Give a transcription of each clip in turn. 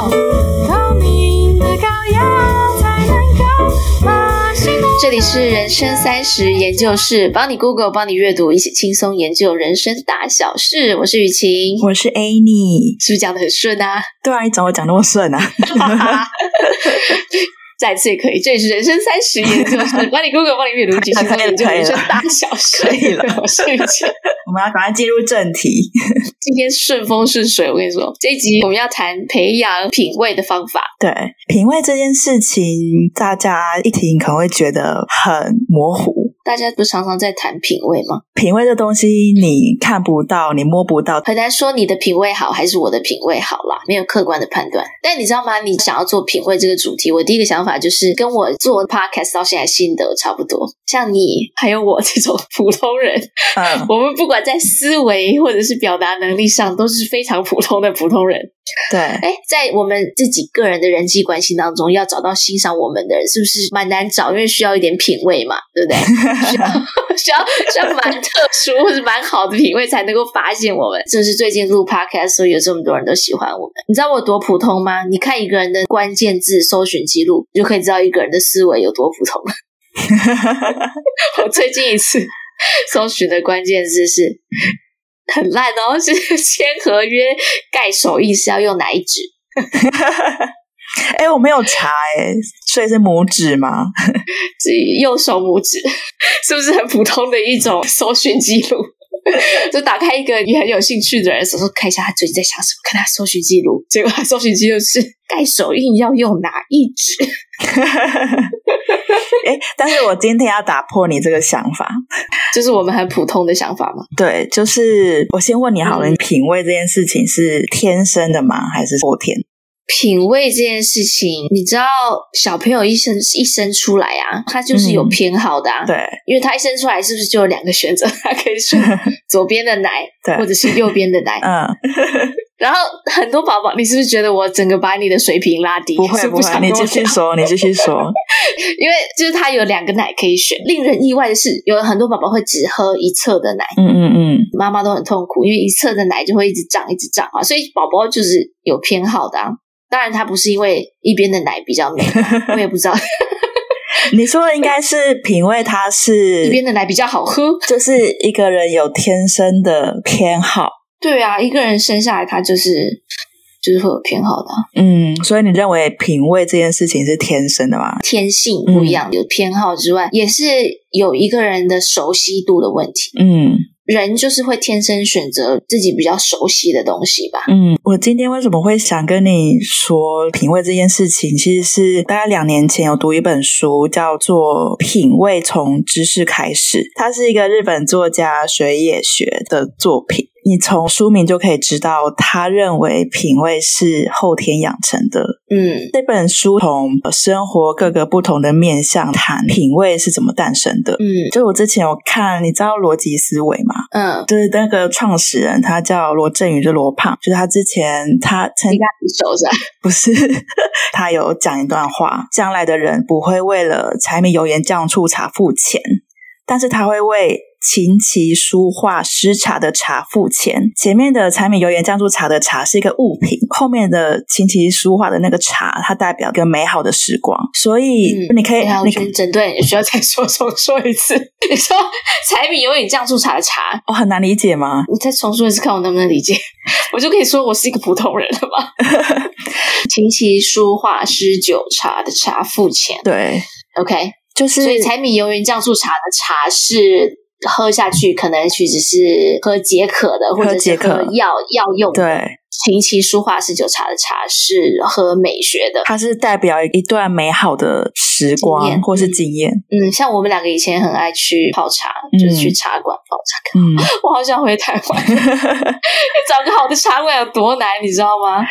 透明的膏药才能够把心这里是人生三十研究室，帮你 Google，帮你阅读，一起轻松研究人生大小事。我是雨晴，我是 Annie，是不是讲的很顺啊？对啊，你怎么讲那么顺啊？再次也可以，这也是人生三十研究室，帮你 Google，帮你阅读，一起轻松研究人生大小事。可以了。我们要赶快进入正题。今天顺风顺水，我跟你说，这一集我们要谈培养品味的方法。对，品味这件事情，大家一听可能会觉得很模糊。大家不常常在谈品味吗？品味这东西你看不到，你摸不到，很难说你的品味好还是我的品味好啦，没有客观的判断。但你知道吗？你想要做品味这个主题，我第一个想法就是跟我做 podcast 到现在心得差不多。像你还有我这种普通人，嗯，我们不管在思维或者是表达能力上，都是非常普通的普通人。对，哎，在我们自己个人的人际关系当中，要找到欣赏我们的人，是不是蛮难找？因为需要一点品味嘛，对不对？需要需要需要蛮特殊或者蛮好的品味，才能够发现我们。就是最近录 podcast，所以有这么多人都喜欢我们。你知道我多普通吗？你看一个人的关键字搜寻记录，就可以知道一个人的思维有多普通。我最近一次搜寻的关键字是。很烂哦，是签合约盖手印是要用哪一指？哎、欸，我没有查哎，所以是拇指吗？是右手拇指，是不是很普通的一种搜寻记录？就打开一个你很有兴趣的人，说说看一下他最近在想什么，看他搜寻记录，结果他搜寻记录是盖手印要用哪一指？哎，但是我今天要打破你这个想法，就是我们很普通的想法嘛？对，就是我先问你好了，嗯、你品味这件事情是天生的吗？还是后天？品味这件事情，你知道小朋友一生一生出来啊，他就是有偏好的啊。嗯、对，因为他一生出来是不是就有两个选择？他可以选 左边的奶，对，或者是右边的奶。嗯。然后很多宝宝，你是不是觉得我整个把你的水平拉低？不会不会，你继续说，你继续说。因为就是他有两个奶可以选。令人意外的是，有很多宝宝会只喝一侧的奶。嗯嗯嗯。妈妈都很痛苦，因为一侧的奶就会一直涨，一直涨啊。所以宝宝就是有偏好的啊。当然，它不是因为一边的奶比较美，我也不知道。你说的应该是品味，它是一边的奶比较好喝，就是一个人有天生的偏好。对啊，一个人生下来他就是就是会有偏好的。嗯，所以你认为品味这件事情是天生的吗？天性不一样，嗯、有偏好之外，也是有一个人的熟悉度的问题。嗯。人就是会天生选择自己比较熟悉的东西吧。嗯，我今天为什么会想跟你说品味这件事情？其实是大概两年前有读一本书，叫做《品味从知识开始》，它是一个日本作家水野学的作品。你从书名就可以知道，他认为品味是后天养成的。嗯，这本书从生活各个不同的面向谈品味是怎么诞生的。嗯，就我之前有看，你知道逻辑思维吗？嗯，就是那个创始人，他叫罗振宇，就罗胖，就是他之前他曾经手上不是他有讲一段话：将来的人不会为了柴米油盐酱醋茶付钱，但是他会为。琴棋书画诗茶的茶付钱，前面的柴米油盐酱醋茶的茶是一个物品，后面的琴棋书画的那个茶，它代表一个美好的时光。所以你可以，你可以整段也 需要再说重说一次。你说柴米油盐酱醋茶的茶，我、哦、很难理解吗？你再重说一次，看我能不能理解。我就可以说我是一个普通人了吧？琴棋书画诗酒茶的茶付钱，对，OK，就是所以柴米油盐酱醋茶的茶是。喝下去可能其实是喝解渴的，或者是喝药药用的。对。琴棋书画诗酒茶的茶是喝美学的，它是代表一段美好的时光或是经验。嗯，像我们两个以前很爱去泡茶，嗯、就是去茶馆泡茶。嗯，我好想回台湾，找个好的茶馆有多难，你知道吗？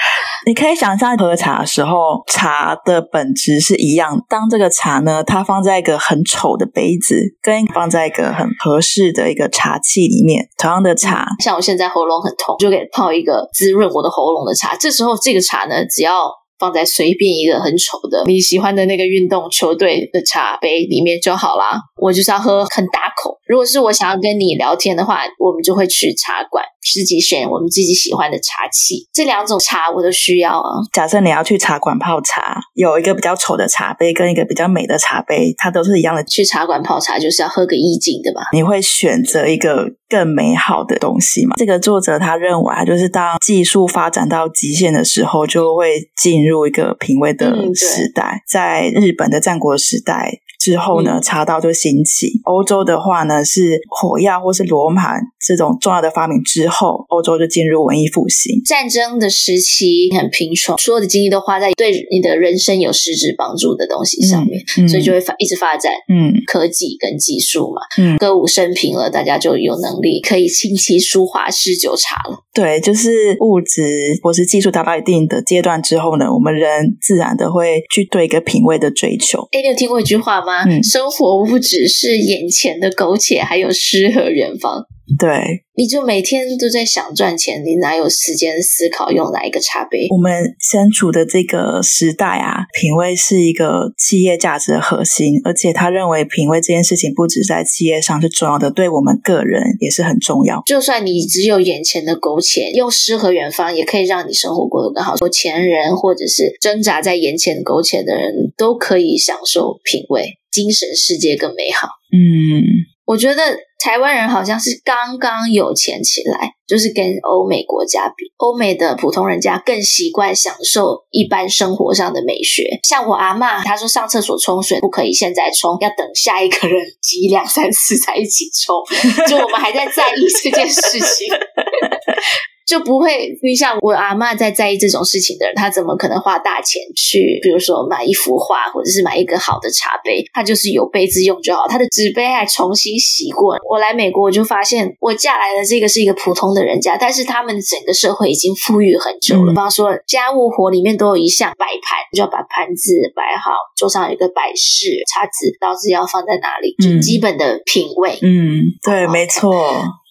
你可以想象喝茶的时候，茶的本质是一样。当这个茶呢，它放在一个很丑的杯子，跟放在一个很合适的一个茶器里面，同样的茶，嗯、像我现在喉咙很痛，就给泡一个滋润我的喉咙的茶，这时候这个茶呢，只要放在随便一个很丑的你喜欢的那个运动球队的茶杯里面就好啦。我就是要喝很大口。如果是我想要跟你聊天的话，我们就会去茶馆，自己选我们自己喜欢的茶器。这两种茶我都需要啊。假设你要去茶馆泡茶，有一个比较丑的茶杯跟一个比较美的茶杯，它都是一样的。去茶馆泡茶就是要喝个意境的嘛。你会选择一个更美好的东西吗？这个作者他认为啊，就是当技术发展到极限的时候，就会进入一个品味的时代。嗯、在日本的战国时代。之后呢，茶道就兴起。欧洲的话呢，是火药或是罗盘这种重要的发明之后，欧洲就进入文艺复兴。战争的时期很贫穷，所有的精力都花在对你的人生有实质帮助的东西上面，嗯嗯、所以就会发一直发展，嗯，科技跟技术嘛，嗯，歌舞升平了，大家就有能力可以琴棋书画诗酒茶了。对，就是物质或是技术达到一定的阶段之后呢，我们人自然的会去对一个品味的追求。哎，你有听过一句话吗？嗯、生活不只是眼前的苟且，还有诗和远方。对，你就每天都在想赚钱，你哪有时间思考用哪一个茶杯？我们身处的这个时代啊，品味是一个企业价值的核心，而且他认为品味这件事情不止在企业上是重要的，对我们个人也是很重要。就算你只有眼前的苟且，用诗和远方也可以让你生活过得更好。有钱人或者是挣扎在眼前苟且的人都可以享受品味。精神世界更美好。嗯，我觉得台湾人好像是刚刚有钱起来，就是跟欧美国家比，欧美的普通人家更习惯享受一般生活上的美学。像我阿嬷，她说上厕所冲水不可以现在冲，要等下一个人 挤两三次才一起冲。就我们还在在意这件事情。就不会，你像我阿嬷在在意这种事情的人，他怎么可能花大钱去，比如说买一幅画，或者是买一个好的茶杯？他就是有杯子用就好，他的纸杯还重新洗过。我来美国，我就发现我嫁来的这个是一个普通的人家，但是他们整个社会已经富裕很久了。比方说，家务活里面都有一项摆盘，你就要把盘子摆好，桌上有一个摆饰，叉子、刀子要放在哪里，就基本的品味。嗯，对，没错。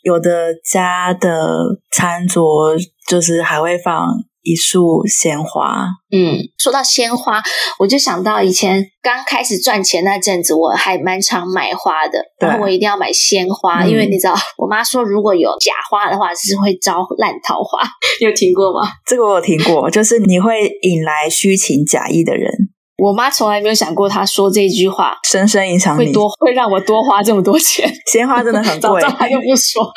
有的家的餐桌就是还会放一束鲜花。嗯，说到鲜花，我就想到以前刚开始赚钱那阵子，我还蛮常买花的。对然后我一定要买鲜花，嗯、因为你知道，我妈说如果有假花的话，是会招烂桃花。你有听过吗？这个我有听过，就是你会引来虚情假意的人。我妈从来没有想过，她说这句话深深影响你，会多会让我多花这么多钱。鲜花真的很贵，早知道又不说。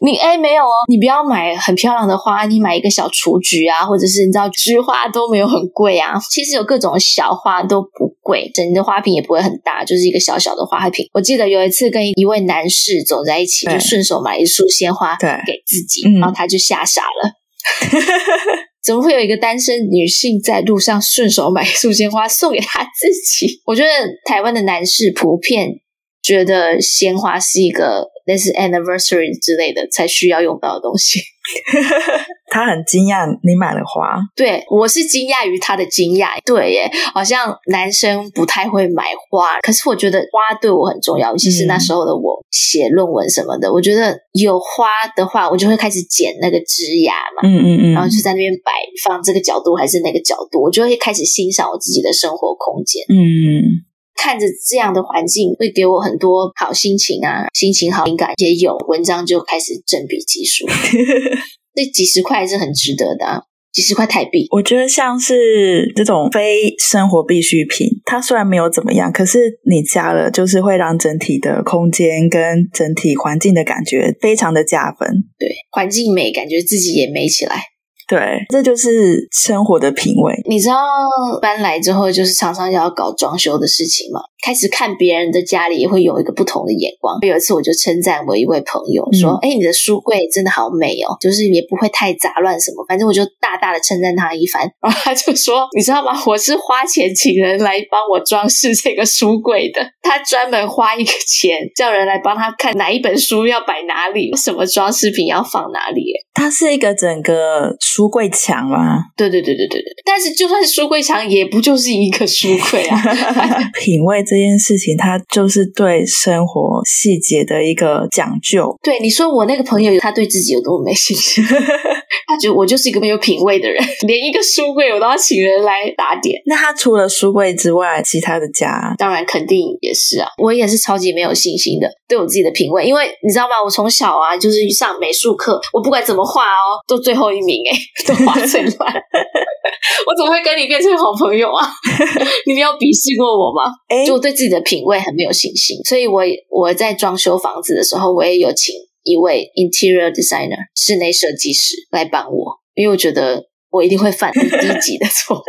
你哎，没有哦，你不要买很漂亮的花，你买一个小雏菊啊，或者是你知道菊花都没有很贵啊。其实有各种小花都不贵，整个花瓶也不会很大，就是一个小小的花瓶。我记得有一次跟一位男士走在一起，就顺手买一束鲜花给自己，然后他就吓傻了。怎么会有一个单身女性在路上顺手买一束鲜花送给她自己？我觉得台湾的男士普遍觉得鲜花是一个。类似 anniversary 之类的才需要用到的东西。他很惊讶你买了花，对，我是惊讶于他的惊讶。对耶，好像男生不太会买花，可是我觉得花对我很重要，尤其是那时候的我写论文什么的，嗯、我觉得有花的话，我就会开始剪那个枝桠嘛，嗯嗯嗯，然后就在那边摆放这个角度还是那个角度，我就会开始欣赏我自己的生活空间，嗯。看着这样的环境，会给我很多好心情啊，心情好，灵感也有，文章就开始振笔疾书。这几十块是很值得的啊，几十块台币。我觉得像是这种非生活必需品，它虽然没有怎么样，可是你加了，就是会让整体的空间跟整体环境的感觉非常的加分。对，环境美，感觉自己也美起来。对，这就是生活的品味。你知道搬来之后，就是常常要搞装修的事情嘛？开始看别人的家里，也会有一个不同的眼光。有一次，我就称赞我一位朋友说：“哎、嗯，你的书柜真的好美哦，就是也不会太杂乱什么。反正我就大大的称赞他一番。然后他就说：‘你知道吗？我是花钱请人来帮我装饰这个书柜的。他专门花一个钱叫人来帮他看哪一本书要摆哪里，什么装饰品要放哪里。’它是一个整个。”书柜墙吗？对对对对对对。但是就算是书柜墙，也不就是一个书柜啊。品味这件事情，它就是对生活细节的一个讲究。对，你说我那个朋友，他对自己有多么没信心？他觉得我就是一个没有品味的人，连一个书柜我都要请人来打点。那他除了书柜之外，其他的家当然肯定也是啊。我也是超级没有信心的，对我自己的品味，因为你知道吗？我从小啊就是上美术课，我不管怎么画哦，都最后一名诶，都画最烂。我怎么会跟你变成好朋友啊？你没有鄙视过我吗？哎，就我对自己的品味很没有信心，所以我我在装修房子的时候，我也有请一位 interior designer 室内设计师来帮我，因为我觉得我一定会犯低级的错误。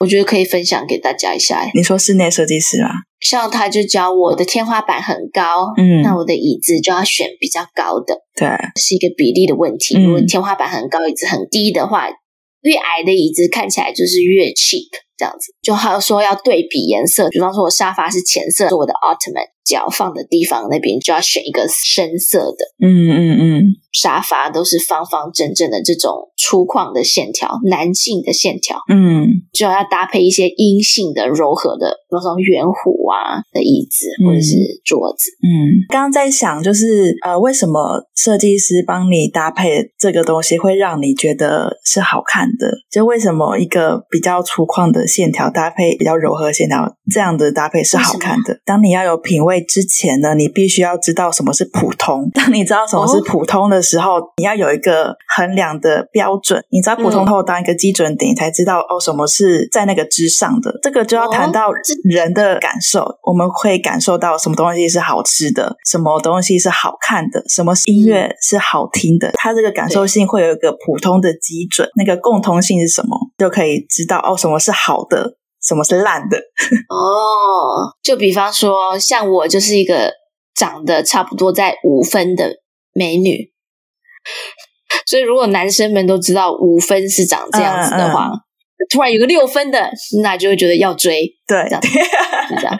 我觉得可以分享给大家一下。你说室内设计师吗？像他就教我的天花板很高，嗯，那我的椅子就要选比较高的，对，是一个比例的问题。如果天花板很高，椅子很低的话，越矮的椅子看起来就是越 cheap，这样子。就还有说要对比颜色，比方说我沙发是浅色，我的 Ottoman 脚放的地方那边就要选一个深色的。嗯嗯嗯，沙发都是方方正正的这种粗犷的线条，男性的线条。嗯，就要搭配一些阴性的柔和的，比方说圆弧啊的椅子或者是桌子。嗯，刚刚在想就是呃，为什么设计师帮你搭配这个东西会让你觉得是好看的？就为什么一个比较粗犷的线条搭配比较柔和线条，这样的搭配是好看的？当你要有品味之前呢，你必须要知道什么是普通。当你知道什么是普通的时候，哦、你要有一个衡量的标准。你知道普通后当一个基准点，你才知道哦，什么是在那个之上的。这个就要谈到人的感受，哦、我们会感受到什么东西是好吃的，什么东西是好看的，什么音乐是好听的。它这个感受性会有一个普通的基准，那个共通性是什么，就可以知道哦，什么是好的。什么是烂的？哦，就比方说，像我就是一个长得差不多在五分的美女，所以如果男生们都知道五分是长这样子的话，嗯嗯、突然有个六分的，那就会觉得要追，对，这样，是这样。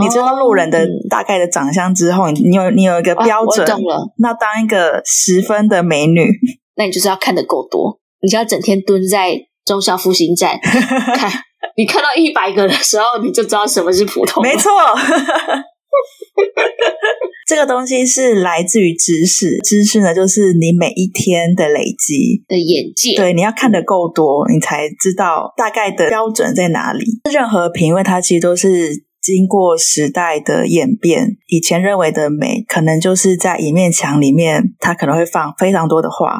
你知道路人的大概的长相之后，你有你有一个标准，了。那当一个十分的美女，那你就是要看得够多，你就要整天蹲在。忠孝复兴站，看你看到一百个的时候，你就知道什么是普通。没错，这个东西是来自于知识，知识呢就是你每一天的累积的眼界。对，你要看得够多，你才知道大概的标准在哪里。任何品味，它其实都是经过时代的演变。以前认为的美，可能就是在一面墙里面，它可能会放非常多的画，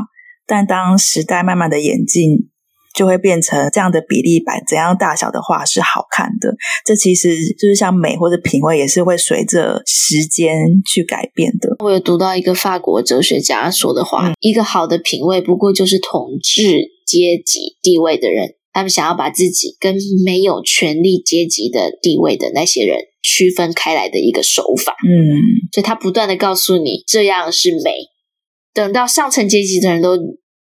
但当时代慢慢的演进。就会变成这样的比例版怎样大小的画是好看的。这其实就是像美或者品味，也是会随着时间去改变的。我有读到一个法国哲学家说的话：嗯、一个好的品味，不过就是统治阶级地位的人，他们想要把自己跟没有权力阶级的地位的那些人区分开来的一个手法。嗯，所以他不断的告诉你这样是美，等到上层阶级的人都。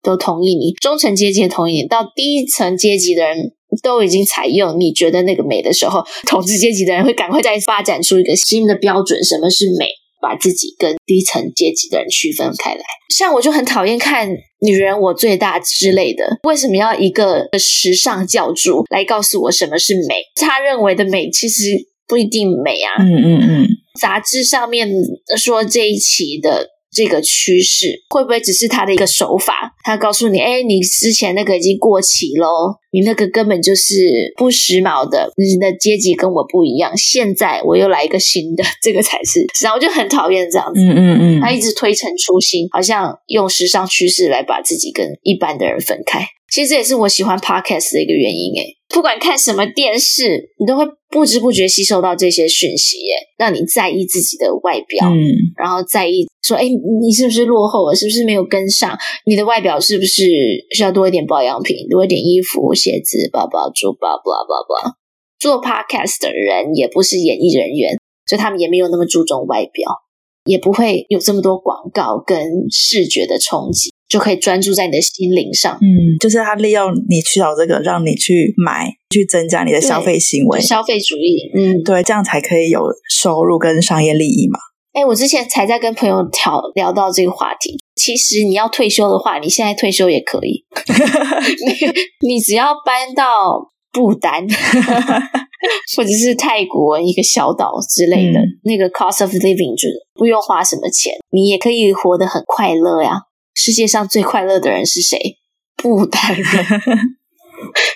都同意你，中层阶级也同意你，到低层阶级的人都已经采用你觉得那个美的时候，统治阶级的人会赶快再发展出一个新的标准，什么是美，把自己跟低层阶级的人区分开来。像我就很讨厌看《女人我最大》之类的，为什么要一个时尚教主来告诉我什么是美？他认为的美其实不一定美啊。嗯嗯嗯，杂志上面说这一期的。这个趋势会不会只是他的一个手法？他告诉你，哎，你之前那个已经过期喽，你那个根本就是不时髦的，你的阶级跟我不一样。现在我又来一个新的，这个才是。然后我就很讨厌这样子，嗯嗯嗯，他一直推陈出新，好像用时尚趋势来把自己跟一般的人分开。其实这也是我喜欢 podcast 的一个原因，诶不管看什么电视，你都会不知不觉吸收到这些讯息，耶，让你在意自己的外表，嗯，然后在意说，哎，你是不是落后了？是不是没有跟上？你的外表是不是需要多一点保养品，多一点衣服、鞋子，包包、珠宝，巴拉巴拉。做 podcast 的人也不是演艺人员，所以他们也没有那么注重外表，也不会有这么多广告跟视觉的冲击。就可以专注在你的心灵上，嗯，就是他利用你去找这个，让你去买，去增加你的消费行为，消费主义，嗯，对，这样才可以有收入跟商业利益嘛。哎，我之前才在跟朋友聊聊到这个话题，其实你要退休的话，你现在退休也可以，你你只要搬到不丹，或者是泰国一个小岛之类的，嗯、那个 cost of living 就不用花什么钱，你也可以活得很快乐呀。世界上最快乐的人是谁？不单人。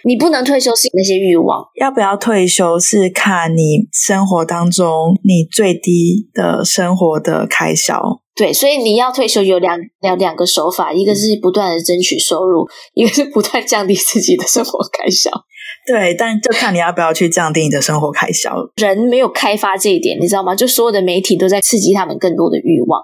你不能退休是那些欲望，要不要退休是看你生活当中你最低的生活的开销。对，所以你要退休有两两两个手法，一个是不断的争取收入，一个是不断降低自己的生活开销。对，但就看你要不要去降低你的生活开销。人没有开发这一点，你知道吗？就所有的媒体都在刺激他们更多的欲望，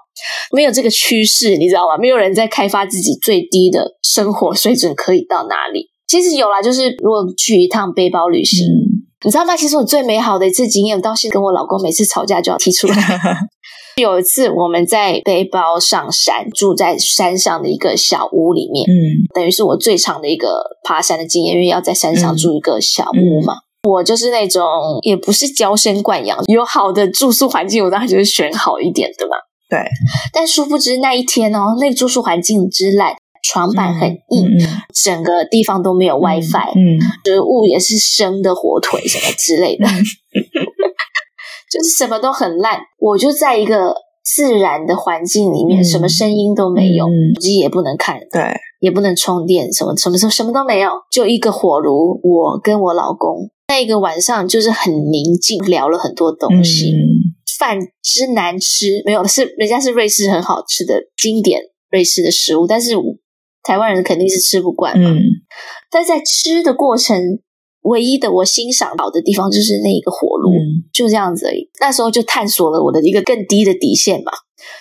没有这个趋势，你知道吗？没有人在开发自己最低的生活水准可以到哪里。其实有啦，就是如果去一趟背包旅行，嗯、你知道吗？其实我最美好的一次经验，到现在跟我老公每次吵架就要提出来。有一次我们在背包上山，住在山上的一个小屋里面，嗯，等于是我最长的一个爬山的经验，因为要在山上住一个小屋嘛。嗯、我就是那种也不是娇生惯养，有好的住宿环境，我当然就是选好一点的嘛。对，但殊不知那一天哦，那个住宿环境之烂，床板很硬，嗯嗯、整个地方都没有 WiFi，嗯，食物也是生的火腿什么之类的。嗯 就是什么都很烂，我就在一个自然的环境里面，嗯、什么声音都没有，手机、嗯、也不能看，对，也不能充电，什么什么什么什么都没有，就一个火炉，我跟我老公。那一个晚上就是很宁静，聊了很多东西，嗯、饭之难吃，没有是人家是瑞士很好吃的经典瑞士的食物，但是台湾人肯定是吃不惯嘛，嗯、但在吃的过程。唯一的我欣赏到的地方就是那一个火炉，嗯、就这样子而已。那时候就探索了我的一个更低的底线嘛。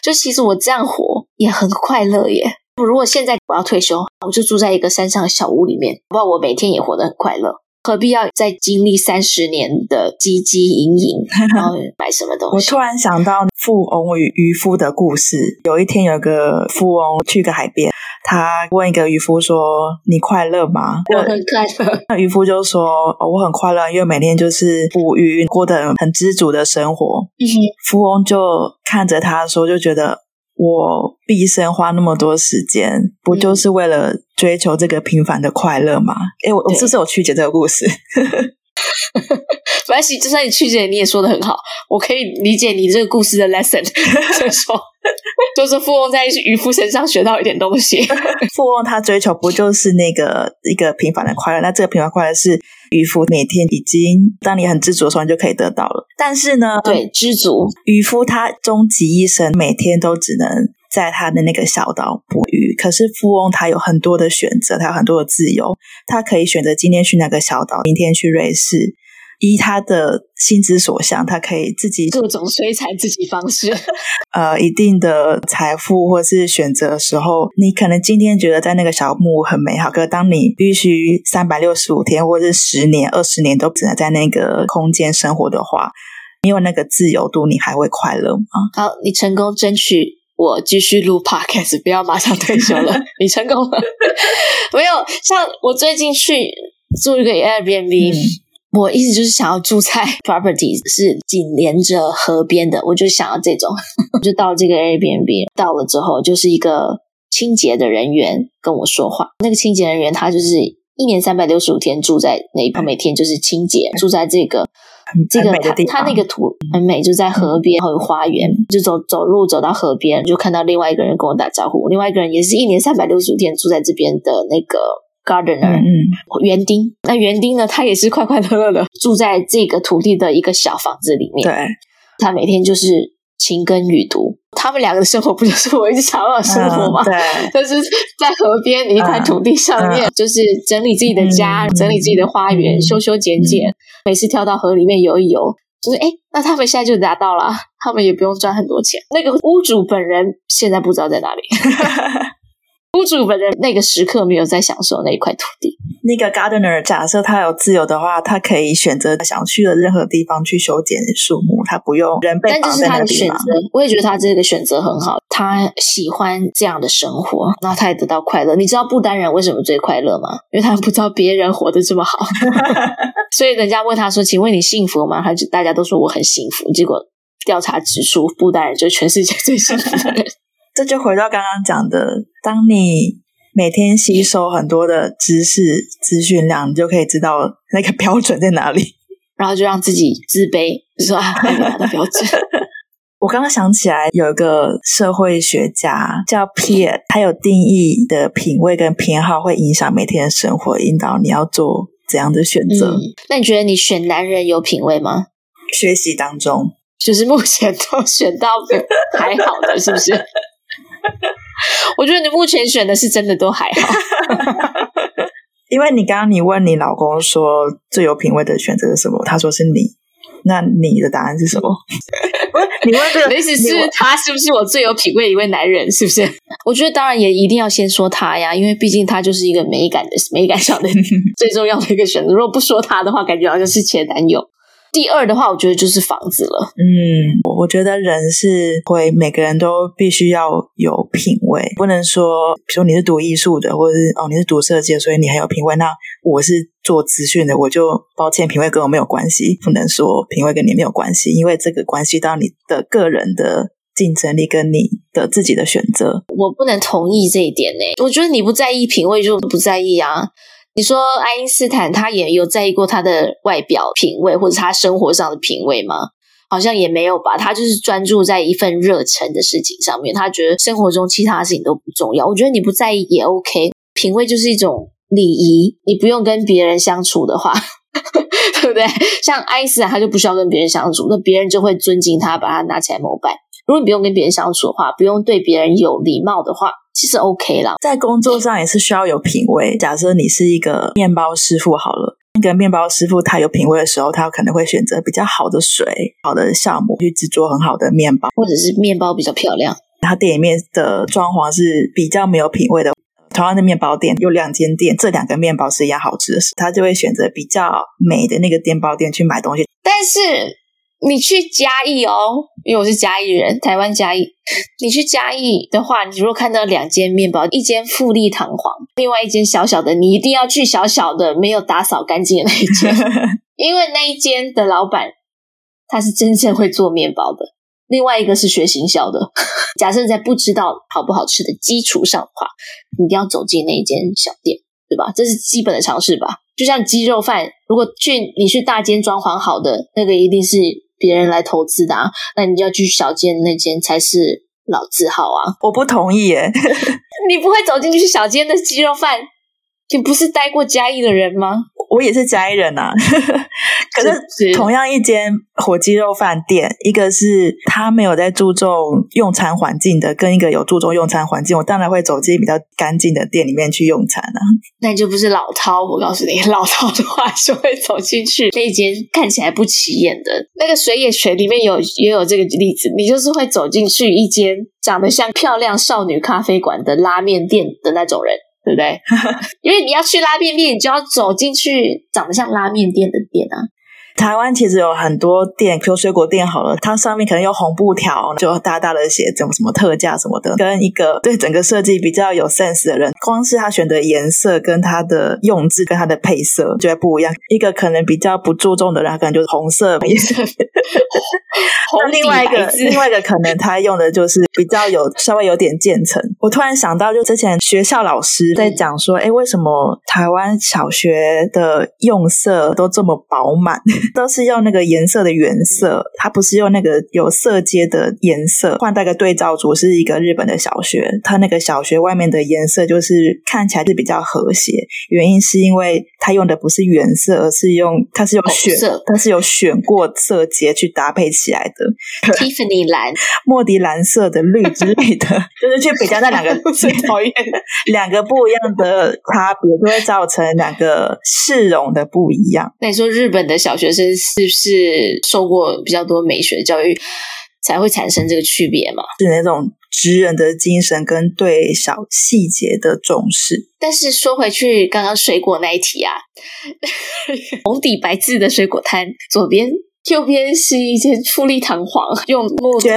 就其实我这样活也很快乐耶。如果现在我要退休，我就住在一个山上的小屋里面，不然我每天也活得很快乐。何必要再经历三十年的汲汲营营，然后买什么东西？我突然想到富翁与渔夫的故事。有一天，有个富翁去个海边。他问一个渔夫说：“你快乐吗？”我很快乐。那渔夫就说：“哦，我很快乐，因为每天就是捕鱼，过得很知足的生活。”嗯哼。富翁就看着他说：“就觉得我毕生花那么多时间，不就是为了追求这个平凡的快乐吗？”哎，我我是不是有曲解这个故事？没关系，就算你曲解，你也说的很好，我可以理解你这个故事的 lesson。所以说，就是富翁在渔夫身上学到一点东西。富翁他追求不就是那个一个平凡的快乐？那这个平凡快乐是渔夫每天已经，当你很知足的时候，你就可以得到了。但是呢，对，知足渔夫他终其一生，每天都只能在他的那个小岛捕鱼。可是富翁他有很多的选择，他有很多的自由，他可以选择今天去那个小岛，明天去瑞士。依他的心之所向，他可以自己各种摧残自己方式。呃，一定的财富或是选择的时候，你可能今天觉得在那个小木屋很美好，可是当你必须三百六十五天或是十年、二十年都只能在那个空间生活的话，你有那个自由度，你还会快乐吗？好，你成功争取我继续录 podcast，不要马上退休了。你成功了，没有？像我最近去住一个 Airbnb。嗯我一直就是想要住在 property 是紧连着河边的，我就想要这种，就到这个 Airbnb 到了之后，就是一个清洁的人员跟我说话。那个清洁人员他就是一年三百六十五天住在那每天就是清洁，住在这个这个他他那个图很美，就在河边，还有花园，就走走路走到河边，就看到另外一个人跟我打招呼，另外一个人也是一年三百六十五天住在这边的那个。Gardener，嗯，园丁，那园丁呢？他也是快快乐乐的住在这个土地的一个小房子里面。对，他每天就是勤耕雨读。他们两个的生活不就是我一直想要的生活吗？嗯、对，就是在河边一块土地上面，嗯、就是整理自己的家，嗯、整理自己的花园，嗯、修修剪剪。嗯、每次跳到河里面游一游，就是哎，那他们现在就达到了，他们也不用赚很多钱。那个屋主本人现在不知道在哪里。屋主本人那个时刻没有在享受那一块土地。那个 gardener 假设他有自由的话，他可以选择想去的任何地方去修剪树木，他不用人被绑在那里。但这是他的选择，我也觉得他这个选择很好。他喜欢这样的生活，然后他也得到快乐。你知道不丹人为什么最快乐吗？因为他不知道别人活得这么好，所以人家问他说：“请问你幸福吗？”他就大家都说我很幸福。结果调查指出，不丹人就是全世界最幸福的人。这就回到刚刚讲的，当你每天吸收很多的知识资讯量，你就可以知道那个标准在哪里，然后就让自己自卑，就说啊，没有达到标准。我刚刚想起来有一个社会学家叫 Piaget，他有定义的品味跟偏好会影响每天的生活，引导你要做怎样的选择。嗯，那你觉得你选男人有品味吗？学习当中，就是目前都 选到还好的，是不是？我觉得你目前选的是真的都还好，因为你刚刚你问你老公说最有品味的选择是什么，他说是你。那你的答案是什么？不是你问这个，意思是他是不是我最有品味的一位男人？是不是？我觉得当然也一定要先说他呀，因为毕竟他就是一个美感的美感上的最重要的一个选择。如果不说他的话，感觉好像是前男友。第二的话，我觉得就是房子了。嗯，我觉得人是会每个人都必须要有品味，不能说，比如你是读艺术的，或者是哦你是读设计的，所以你很有品味。那我是做资讯的，我就抱歉，品味跟我没有关系。不能说品味跟你没有关系，因为这个关系到你的个人的竞争力跟你的自己的选择。我不能同意这一点呢。我觉得你不在意品味，就不在意啊。你说爱因斯坦他也有在意过他的外表品味，或者他生活上的品味吗？好像也没有吧。他就是专注在一份热忱的事情上面，他觉得生活中其他事情都不重要。我觉得你不在意也 OK。品味就是一种礼仪，你不用跟别人相处的话，对不对？像爱因斯坦他就不需要跟别人相处，那别人就会尊敬他，把他拿起来膜拜。如果你不用跟别人相处的话，不用对别人有礼貌的话。其实 OK 啦，在工作上也是需要有品味。假设你是一个面包师傅好了，那个面包师傅他有品味的时候，他可能会选择比较好的水、好的酵母去制作很好的面包，或者是面包比较漂亮。他店里面的装潢是比较没有品味的。同样的面包店有两间店，这两个面包是一样好吃的，他就会选择比较美的那个面包店去买东西。但是。你去嘉义哦，因为我是嘉义人，台湾嘉义。你去嘉义的话，你如果看到两间面包，一间富丽堂皇，另外一间小小的，你一定要去小小的没有打扫干净的那一间，因为那一间的老板他是真正会做面包的，另外一个是学行销的。假设在不知道好不好吃的基础上的话，你一定要走进那一间小店，对吧？这是基本的常识吧？就像鸡肉饭，如果去你去大间装潢好的那个，一定是。别人来投资的啊，那你就要去小间那间才是老字号啊！我不同意耶，你不会走进去小间的鸡肉饭，你不是待过嘉义的人吗？我也是嘉义人啊，可是同样一间火鸡肉饭店，一个是他没有在注重用餐环境的，跟一个有注重用餐环境，我当然会走进比较干净的店里面去用餐啊。那你就不是老饕，我告诉你，老饕的话就会走进去那一间看起来不起眼的那个水野泉里面有也有这个例子，你就是会走进去一间长得像漂亮少女咖啡馆的拉面店的那种人。对不对？因为你要去拉面店，你就要走进去长得像拉面店的店啊。台湾其实有很多店，比如水果店好了，它上面可能有红布条，就大大的写怎么什么特价什么的。跟一个对整个设计比较有 sense 的人，光是他选的颜色跟他的用字跟他的配色就会不一样。一个可能比较不注重的人，他可能就是红色颜色。那另外一个另外一个可能他用的就是比较有稍微有点渐层。我突然想到，就之前学校老师在讲说，哎，为什么台湾小学的用色都这么饱满？都是用那个颜色的原色，它不是用那个有色阶的颜色。换带个对照组是一个日本的小学，它那个小学外面的颜色就是看起来是比较和谐，原因是因为它用的不是原色，而是用它是有选色，它是有选过色阶去搭配起来的。Tiffany 蓝、莫迪蓝色的绿之类的，就是去比较那两个 最讨厌两个不一样的差别，就会造成两个市容的不一样。那你说日本的小学？是是不是受过比较多美学的教育，才会产生这个区别嘛？是那种职人的精神跟对小细节的重视。但是说回去，刚刚水果那一题啊，红底白字的水果摊，左边、右边是一间富丽堂皇用木头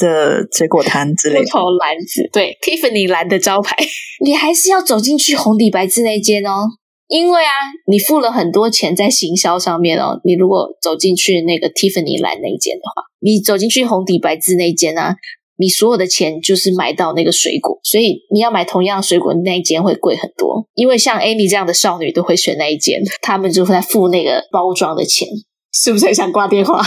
的水果摊之类的，木头篮子，对，Tiffany 蓝的招牌，你还是要走进去红底白字那间哦。因为啊，你付了很多钱在行销上面哦。你如果走进去那个 Tiffany 蓝那一间的话，你走进去红底白字那一间啊，你所有的钱就是买到那个水果，所以你要买同样水果那一间会贵很多。因为像 Amy 这样的少女都会选那一间，他们就会在付那个包装的钱，是不是很想挂电话？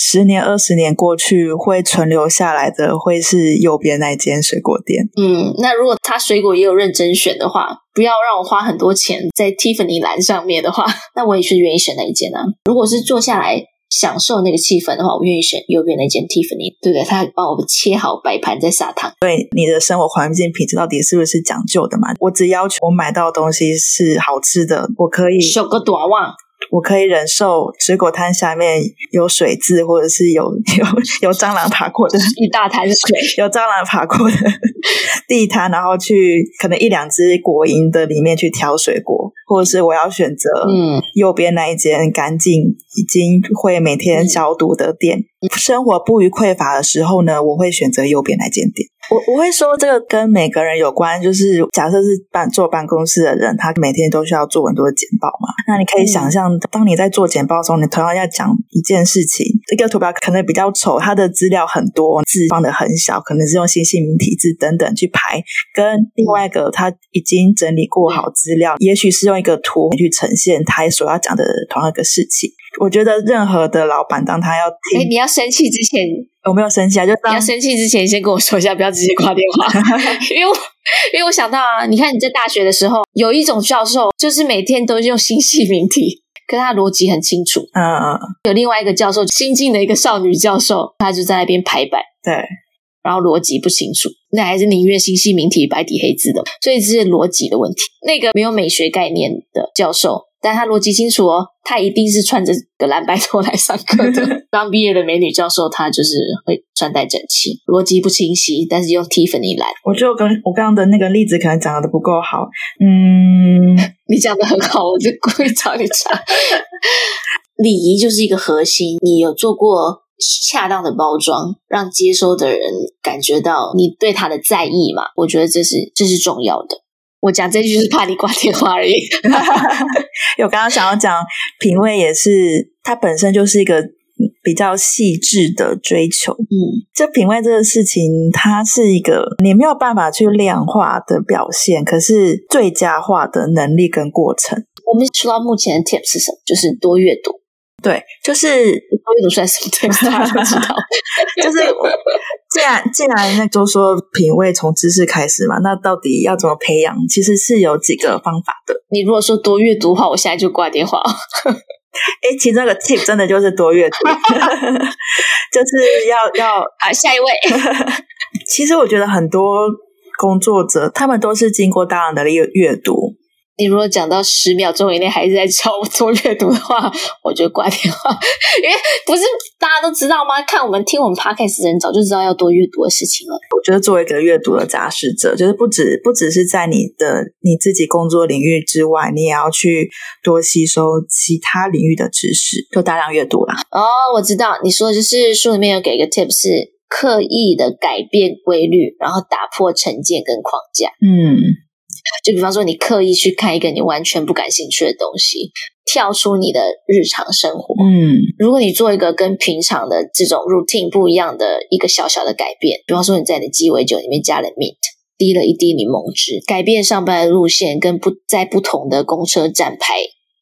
十年、二十年过去，会存留下来的会是右边那间水果店。嗯，那如果他水果也有认真选的话，不要让我花很多钱在 Tiffany 蓝上面的话，那我也是愿意选那一间啊。如果是坐下来享受那个气氛的话，我愿意选右边那间 Tiffany，对不对？他帮我们切好摆盘在撒糖。对，你的生活环境品质到底是不是讲究的嘛？我只要求我买到的东西是好吃的，我可以。修个短袜。我可以忍受水果摊下面有水渍，或者是有 有有蟑螂爬过的一大滩水，有蟑螂爬过的地摊，然后去可能一两只果蝇的里面去挑水果，或者是我要选择嗯右边那一间干净、已经会每天消毒的店。嗯、生活不虞匮乏的时候呢，我会选择右边那间店。我我会说这个跟每个人有关，就是假设是办坐办公室的人，他每天都需要做很多的简报嘛。那你可以想象，当你在做简报的时候，你同样要讲一件事情，这个图表可能比较丑，它的资料很多，字放的很小，可能是用新细明体字等等去排，跟另外一个他已经整理过好资料，也许是用一个图去呈现他所要讲的同样一个事情。我觉得任何的老板，当他要听，诶，你要生气之前。我没有生气啊，就当你要生气之前，先跟我说一下，不要直接挂电话。因为我，因为我想到啊，你看你在大学的时候，有一种教授，就是每天都用新细明体，可是他逻辑很清楚。嗯嗯。有另外一个教授，新进的一个少女教授，他就在那边排版，对，然后逻辑不清楚，那还是宁愿星系名题白底黑字的，所以这是逻辑的问题。那个没有美学概念的教授。但他逻辑清楚哦，他一定是穿着个蓝白拖来上课的。刚毕业的美女教授，她就是会穿戴整齐，逻辑不清晰，但是用 Tiffany 蓝。我觉得我跟我刚刚的那个例子可能讲的不够好。嗯，你讲的很好，我就故意找你茬。礼仪就是一个核心，你有做过恰当的包装，让接收的人感觉到你对他的在意嘛？我觉得这是这是重要的。我讲这句是怕你挂电话而已。有刚刚想要讲品味，也是它本身就是一个比较细致的追求。嗯，这品味这个事情，它是一个你没有办法去量化的表现，可是最佳化的能力跟过程。我们说到目前的 tips 是什么？就是多阅读。对，就是多阅读算什么 tips？大家都知道。就是既然既然那都说品味从知识开始嘛，那到底要怎么培养？其实是有几个方法的。你如果说多阅读的话，我现在就挂电话。哎，其实那个 tip 真的就是多阅读，就是要要啊，下一位。其实我觉得很多工作者，他们都是经过大量的阅阅读。你如果讲到十秒钟以内还是在教我做阅读的话，我就挂电话。因为不是大家都知道吗？看我们听我们 podcast 的人早就知道要多阅读的事情了。我觉得作为一个阅读的杂食者，就是不止不只是在你的你自己工作领域之外，你也要去多吸收其他领域的知识，就大量阅读啦。哦，我知道你说的就是书里面有给一个 tip 是刻意的改变规律，然后打破成见跟框架。嗯。就比方说，你刻意去看一个你完全不感兴趣的东西，跳出你的日常生活。嗯，如果你做一个跟平常的这种 routine 不一样的一个小小的改变，比方说你在你的鸡尾酒里面加了 mint，滴了一滴柠檬汁，改变上班的路线，跟不在不同的公车站牌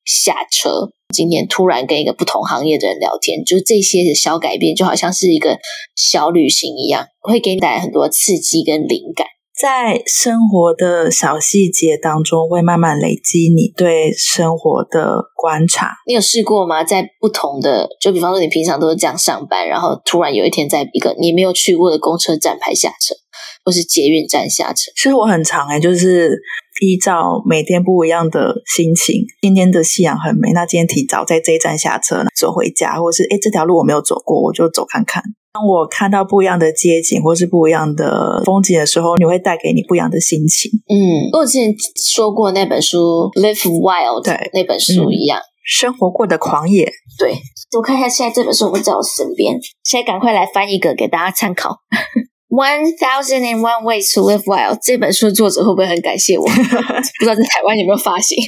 下车，今天突然跟一个不同行业的人聊天，就这些的小改变，就好像是一个小旅行一样，会给你带来很多刺激跟灵感。在生活的小细节当中，会慢慢累积你对生活的观察。你有试过吗？在不同的，就比方说你平常都是这样上班，然后突然有一天在一个你没有去过的公车站牌下车，或是捷运站下车。其实我很常哎，就是依照每天不一样的心情。今天的夕阳很美，那今天提早在这一站下车，走回家，或是哎这条路我没有走过，我就走看看。当我看到不一样的街景或是不一样的风景的时候，你会带给你不一样的心情。嗯，我之前说过那本书《Live Wild》，对，那本书一样，嗯，生活过的狂野。对，我看一下现在这本书有没有在我身边，现在赶快来翻一个给大家参考。One Thousand and One Ways to Live Well 这本书的作者会不会很感谢我？不知道在台湾有没有发行。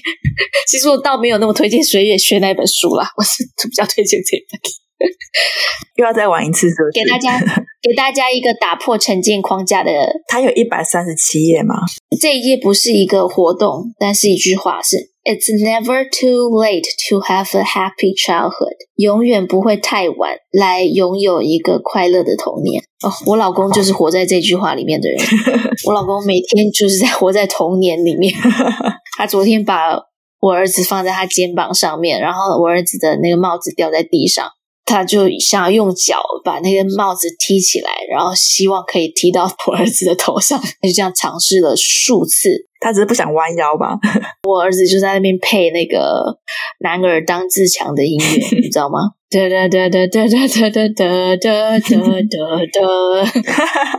其实我倒没有那么推荐水野学那本书啦，我是比较推荐这本。又要再玩一次，是不是？给大家 给大家一个打破成见框架的。它有一百三十七页吗？这一页不是一个活动，但是一句话是 It's never too late to have a happy childhood。永远不会太晚来拥有一个快乐的童年。哦，我老公就是活在这句话里面的人。我老公每天就是在活在童年里面。他昨天把我儿子放在他肩膀上面，然后我儿子的那个帽子掉在地上。他就想要用脚把那个帽子踢起来，然后希望可以踢到我儿子的头上。他就这样尝试了数次，他只是不想弯腰吧？我儿子就在那边配那个男儿当自强的音乐，你知道吗？哒哒哒哒哒哒哒哒哒哒哒哒。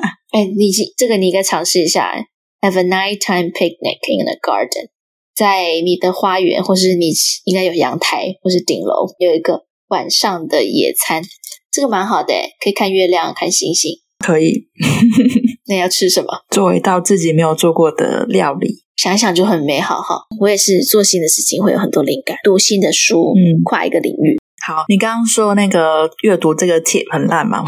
哎，你这个你应该尝试一下。Have a nighttime picnic in the garden，在你的花园，或是你应该有阳台，或是顶楼有一个。晚上的野餐，这个蛮好的诶，可以看月亮、看星星。可以。那要吃什么？做一道自己没有做过的料理，想想就很美好哈。我也是做新的事情会有很多灵感，读新的书，嗯，跨一个领域。好，你刚刚说那个阅读这个 tip 很烂吗？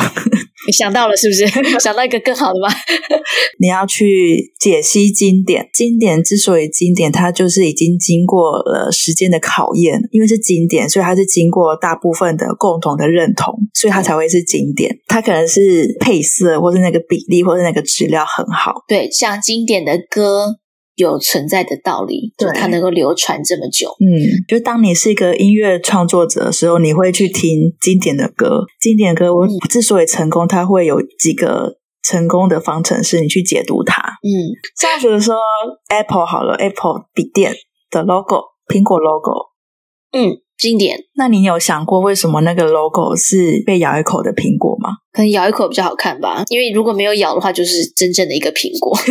你 想到了是不是？想到一个更好的吗？你要去解析经典。经典之所以经典，它就是已经经过了时间的考验，因为是经典，所以它是经过大部分的共同的认同，所以它才会是经典。它可能是配色，或是那个比例，或是那个质量很好。对，像经典的歌。有存在的道理，对，它能够流传这么久。嗯，就当你是一个音乐创作者的时候，你会去听经典的歌。经典歌，我之所以成功，它会有几个成功的方程式，你去解读它。嗯，像比如说 Apple 好了，Apple 笔电的 logo，苹果 logo，嗯，经典。那你有想过为什么那个 logo 是被咬一口的苹果吗？可能咬一口比较好看吧，因为如果没有咬的话，就是真正的一个苹果。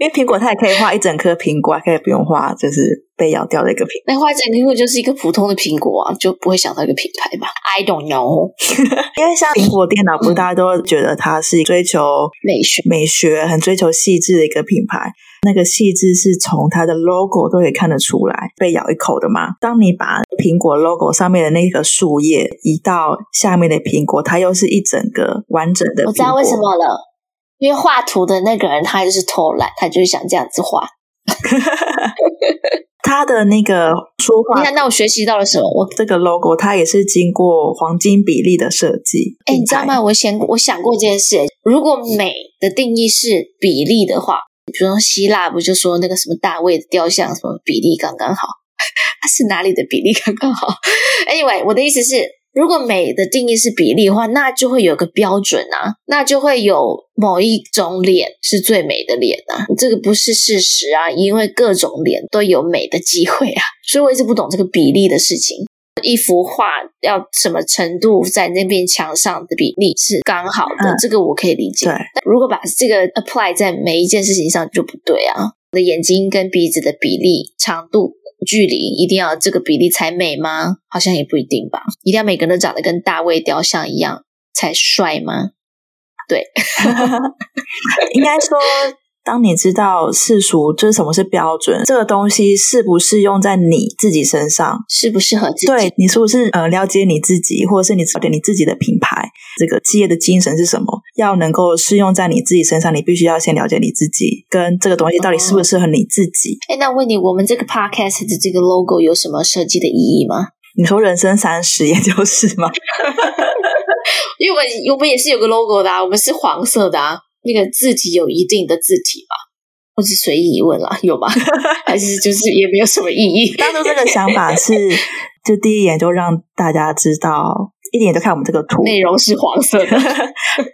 因为苹果它也可以画一整颗苹果，可以不用画，就是被咬掉的一个苹果。那画一整苹果就是一个普通的苹果啊，就不会想到一个品牌吧？I don't know。因为像苹果电脑，不是大家都觉得它是追求美学、美学，很追求细致的一个品牌。那个细致是从它的 logo 都可以看得出来，被咬一口的嘛。当你把苹果 logo 上面的那个树叶移到下面的苹果，它又是一整个完整的。我知道为什么了。因为画图的那个人，他就是偷懒，他就是想这样子画。他的那个说话，你看，那我学习到了什么？我这个 logo，它也是经过黄金比例的设计。哎，你知道吗？我想，我想过这件事。如果美的定义是比例的话，比如说希腊不就说那个什么大卫的雕像，什么比例刚刚好？它是哪里的比例刚刚好？Anyway，我的意思是。如果美的定义是比例的话，那就会有个标准啊，那就会有某一种脸是最美的脸啊，这个不是事实啊，因为各种脸都有美的机会啊，所以我一直不懂这个比例的事情。一幅画要什么程度在那边墙上的比例是刚好的，嗯，这个我可以理解。对，但如果把这个 apply 在每一件事情上就不对啊，我的眼睛跟鼻子的比例、长度。距离一定要这个比例才美吗？好像也不一定吧。一定要每个人都长得跟大卫雕像一样才帅吗？对，应该说。当你知道世俗就是什么是标准，这个东西适不适用在你自己身上，适不适合自己？对，你是不是呃了解你自己，或者是你了解你自己的品牌，这个企业的精神是什么？要能够适用在你自己身上，你必须要先了解你自己，跟这个东西到底适不适合你自己。哎、哦，那问你，我们这个 podcast 的这个 logo 有什么设计的意义吗？你说人生三十，也就是吗？因为我们我们也是有个 logo 的啊，我们是黄色的啊。那个字体有一定的字体吗？或是随意问了，有吗？还是 就是也没有什么意义？当初这个想法 是，就第一眼就让大家知道，一眼就看我们这个图，内容是黄色的。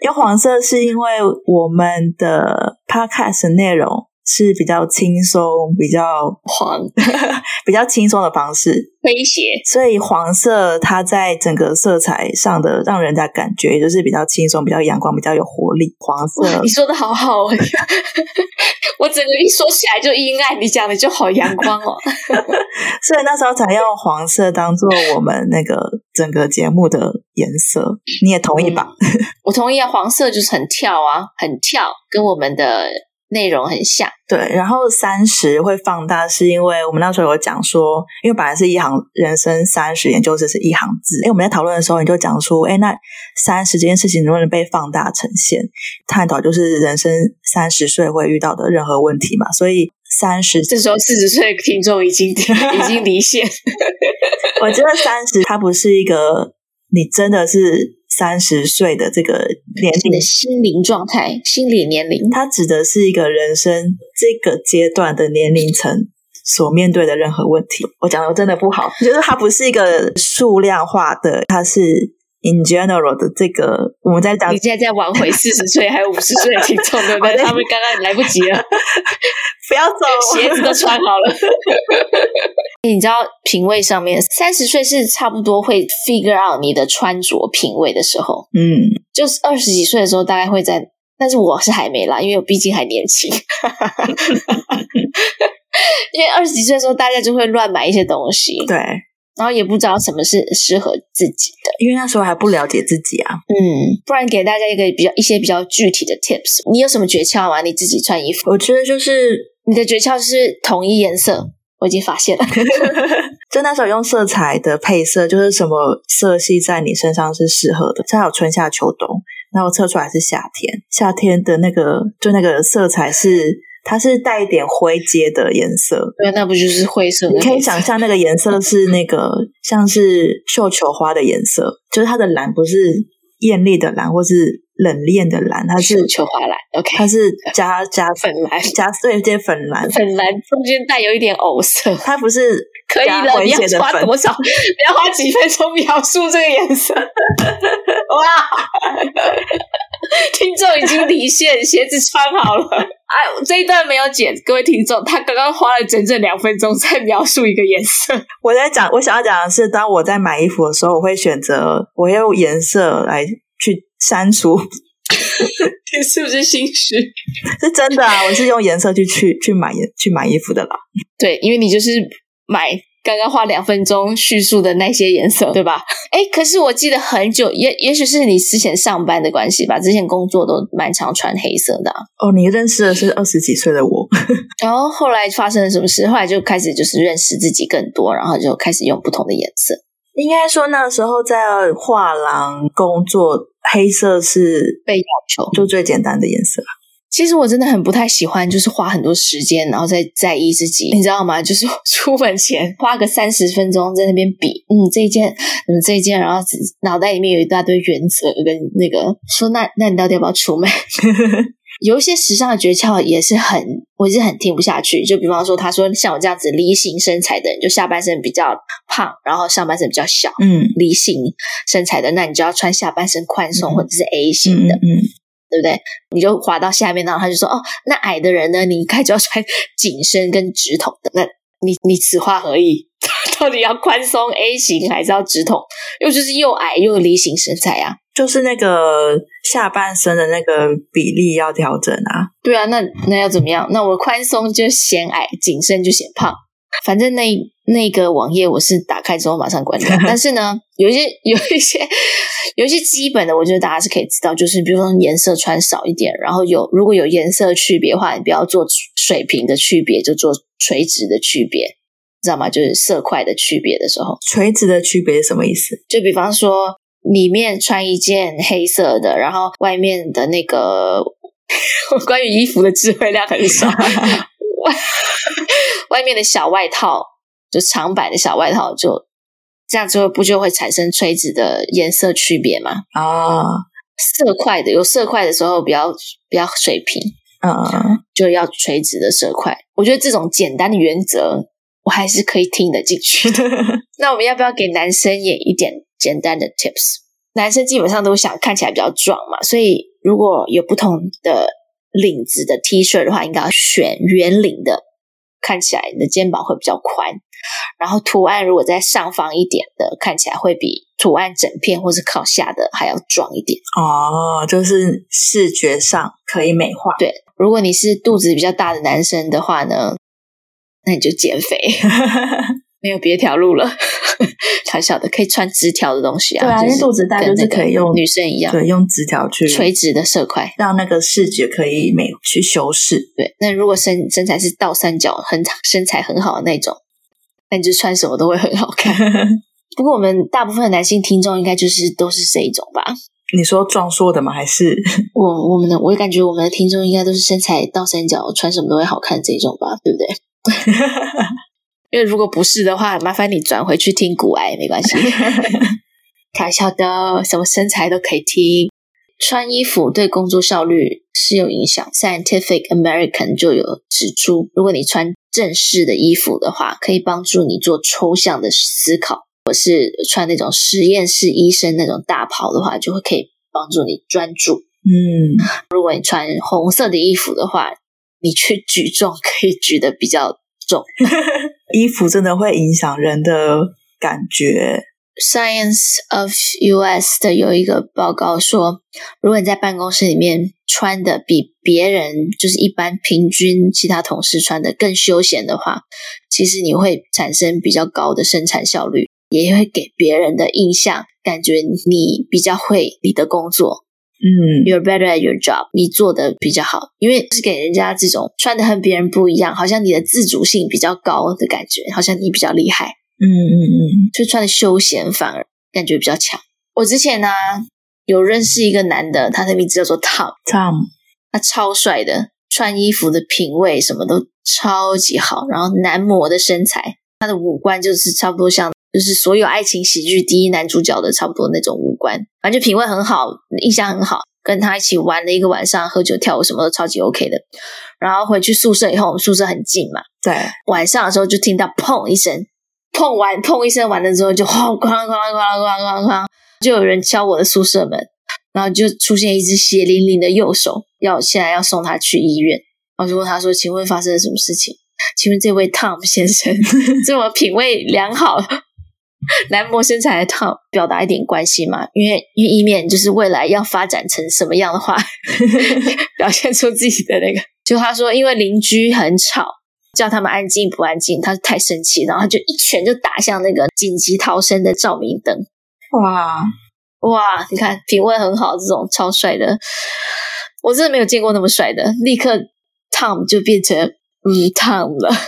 因为黄色是因为我们的 podcast 内容是比较轻松、比较黄、比较轻松的方式。诙谐，所以黄色它在整个色彩上的让人家感觉就是比较轻松、比较阳光、比较有活力。黄色，你说的好好，我整个一说起来就阴暗，你讲的就好阳光哦。所以那时候才用黄色当做我们那个整个节目的颜色。你也同意吧？嗯，我同意啊，黄色就是很跳啊，很跳，跟我们的。内容很像，对，然后三十会放大，是因为我们那时候有讲说，因为本来是一行人生三十年，就是是一行字。哎，我们在讨论的时候，你就讲说，哎，那三十这件事情能不能被放大呈现？探讨就是人生三十岁会遇到的任何问题嘛。所以三十，这时候四十岁的听众已经 已经离线。我觉得三十，它不是一个你真的是三十岁的这个年龄的心灵状态、心理年龄，它指的是一个人生这个阶段的年龄层所面对的任何问题。我讲的真的不好，就是它不是一个数量化的，它是。In general 的这个，我们在讲，你现在在挽回四十岁还有五十岁的听众，对不对？他们刚刚来不及了，不要走，鞋子都穿好了。你知道品味上面，三十岁是差不多会 figure out 你的穿着品味的时候，嗯，就是二十几岁的时候，大概会在，但是我是还没啦，因为我毕竟还年轻。因为二十几岁的时候，大家就会乱买一些东西，对。然后也不知道什么是适合自己的，因为那时候还不了解自己啊。嗯，不然给大家一个比较一些比较具体的 tips，你有什么诀窍吗？你自己穿衣服，我觉得就是你的诀窍是统一颜色。我已经发现了，就那时候用色彩的配色，就是什么色系在你身上是适合的。它有春夏秋冬，然后测出来是夏天，夏天的那个就那个色彩是。它是带一点灰阶的颜色，对，那不就是灰色？你可以想象那个颜色是那个像是绣球花的颜色，就是它的蓝不是艳丽的蓝，或是冷艳的蓝，它是绣球花蓝。OK，它是加加粉蓝，加对这些粉蓝，粉蓝中间带有一点藕色。它不是可以了，你要花多少？你要花几分钟描述这个颜色？哇！听众已经离线，鞋子穿好了。哎，这一段没有剪，各位听众，他刚刚花了整整两分钟在描述一个颜色。我在讲，我想要讲的是，当我在买衣服的时候，我会选择，我用颜色来去删除。你 是不是心虚？是真的啊，我是用颜色去去去买去买衣服的啦。对，因为你就是买。刚刚花两分钟叙述的那些颜色，对吧？哎，可是我记得很久，也也许是你之前上班的关系吧，之前工作都蛮常穿黑色的啊。哦，你认识的是二十几岁的我，然后后来发生了什么事？后来就开始就是认识自己更多，然后就开始用不同的颜色。应该说那时候在画廊工作，黑色是被要求，就最简单的颜色。其实我真的很不太喜欢，就是花很多时间，然后再在意自己，你知道吗？就是出门前花个三十分钟在那边比，嗯，这一件，嗯，这一件，然后脑袋里面有一大堆原则跟那个说，那那你到底要不要出门？有一些时尚的诀窍也是很，我是很听不下去。就比方说，他说像我这样子梨形身材的人，就下半身比较胖，然后上半身比较小，嗯，梨形身材的，那你就要穿下半身宽松或者是 A 型的，嗯。嗯嗯对不对？你就滑到下面，然后他就说：“哦，那矮的人呢？你应该就要穿紧身跟直筒的。那你你此话何意？到底要宽松 A 型，还是要直筒？又就是又矮又梨形身材啊？就是那个下半身的那个比例要调整啊。对啊，那那要怎么样？那我宽松就显矮，紧身就显胖。反正那那个网页我是打开之后马上关掉。但是呢，有一些有一些。”有一些基本的，我觉得大家是可以知道，就是比如说颜色穿少一点，然后有如果有颜色区别的话，你不要做水平的区别，就做垂直的区别，知道吗？就是色块的区别的时候，垂直的区别是什么意思？就比方说里面穿一件黑色的，然后外面的那个 关于衣服的智慧量很少，外外面的小外套就长版的小外套就。这样之后不就会产生垂直的颜色区别吗？啊、哦，色块的有色块的时候比较比较水平，嗯、哦，就要垂直的色块。我觉得这种简单的原则我还是可以听得进去的。那我们要不要给男生也一点简单的 tips？男生基本上都想看起来比较壮嘛，所以如果有不同的领子的 T 恤的话，应该要选圆领的，看起来你的肩膀会比较宽。然后图案如果在上方一点的，看起来会比图案整片或是靠下的还要壮一点哦，就是视觉上可以美化。对，如果你是肚子比较大的男生的话呢，那你就减肥，没有别条路了。小小的可以穿直条的东西啊，对啊，因为肚子大就是可以用女生一样，对，用直条去垂直的色块，让那个视觉可以美去修饰。对，那如果身身材是倒三角，很身材很好的那种。那你就穿什么都会很好看。不过我们大部分的男性听众应该就是都是这一种吧？你说壮硕的吗？还是我我们的？我感觉我们的听众应该都是身材倒三角，穿什么都会好看这种吧，对不对？因为如果不是的话，麻烦你转回去听古癌没关系。开玩笑的，什么身材都可以听。穿衣服对工作效率是有影响。Scientific American 就有指出，如果你穿正式的衣服的话，可以帮助你做抽象的思考；或是穿那种实验室医生那种大袍的话，就会可以帮助你专注。嗯，如果你穿红色的衣服的话，你去举重可以举得比较重。衣服真的会影响人的感觉。Science of US 的有一个报告说，如果你在办公室里面穿的比别人就是一般平均其他同事穿的更休闲的话，其实你会产生比较高的生产效率，也会给别人的印象感觉你比较会你的工作。嗯，You're better at your job，你做的比较好，因为是给人家这种穿的和别人不一样，好像你的自主性比较高的感觉，好像你比较厉害。嗯嗯嗯，就穿的休闲反而感觉比较强。我之前呢、啊、有认识一个男的，他的名字叫做 Tom，Tom，他超帅的，穿衣服的品味什么都超级好，然后男模的身材，他的五官就是差不多像，就是所有爱情喜剧第一男主角的差不多那种五官，反正就品味很好，印象很好。跟他一起玩了一个晚上，喝酒跳舞什么都超级 OK 的。然后回去宿舍以后，我们宿舍很近嘛，对，晚上的时候就听到砰一声。碰完砰一声完了之后，就哐哐哐哐哐哐哐，就有人敲我的宿舍门，然后就出现一只血淋淋的右手，要现在要送他去医院。然后就问他说：“请问发生了什么事情？请问这位 Tom 先生 这么品味良好、男模身材的 Tom，表达一点关系嘛？因为因为以免就是未来要发展成什么样的话，表现出自己的那个。就他说，因为邻居很吵。”叫他们安静不安静？他太生气，然后他就一拳就打向那个紧急逃生的照明灯。哇哇！你看品味很好，这种超帅的，我真的没有见过那么帅的。立刻 Tom 就变成嗯 Tom 了。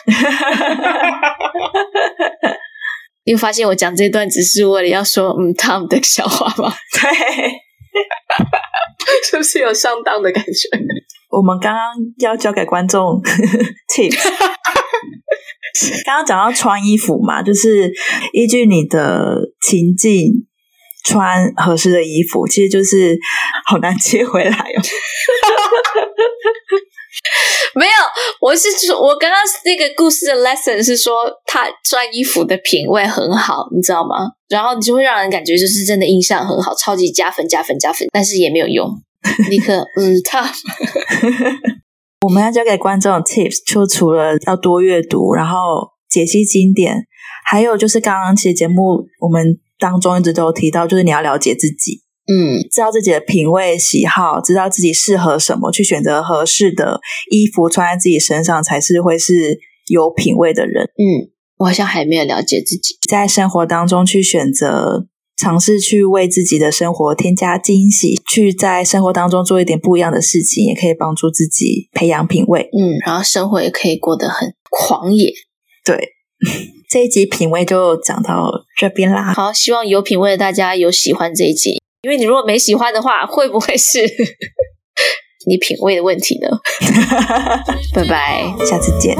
你有发现我讲这段只是为了要说嗯 Tom 的笑话吗？对，是不是有上当的感觉？我们刚刚要交给观众 tip，。刚刚讲到穿衣服嘛，就是依据你的情境穿合适的衣服，其实就是好难接回来哦。没有，我是说，我刚刚那个故事的 lesson 是说他穿衣服的品味很好，你知道吗？然后你就会让人感觉就是真的印象很好，超级加分加分加分，但是也没有用，立刻嗯，他。我们要教给观众 tips，就除了要多阅读，然后解析经典，还有就是刚刚其实节目我们当中一直都有提到，就是你要了解自己，嗯，知道自己的品味喜好，知道自己适合什么，去选择合适的衣服穿在自己身上，才是会是有品味的人。嗯，我好像还没有了解自己，在生活当中去选择。尝试去为自己的生活添加惊喜，去在生活当中做一点不一样的事情，也可以帮助自己培养品味。嗯，然后生活也可以过得很狂野。对，这一集品味就讲到这边啦。好，希望有品味的大家有喜欢这一集，因为你如果没喜欢的话，会不会是 你品味的问题呢？哈哈哈，拜拜，下次见。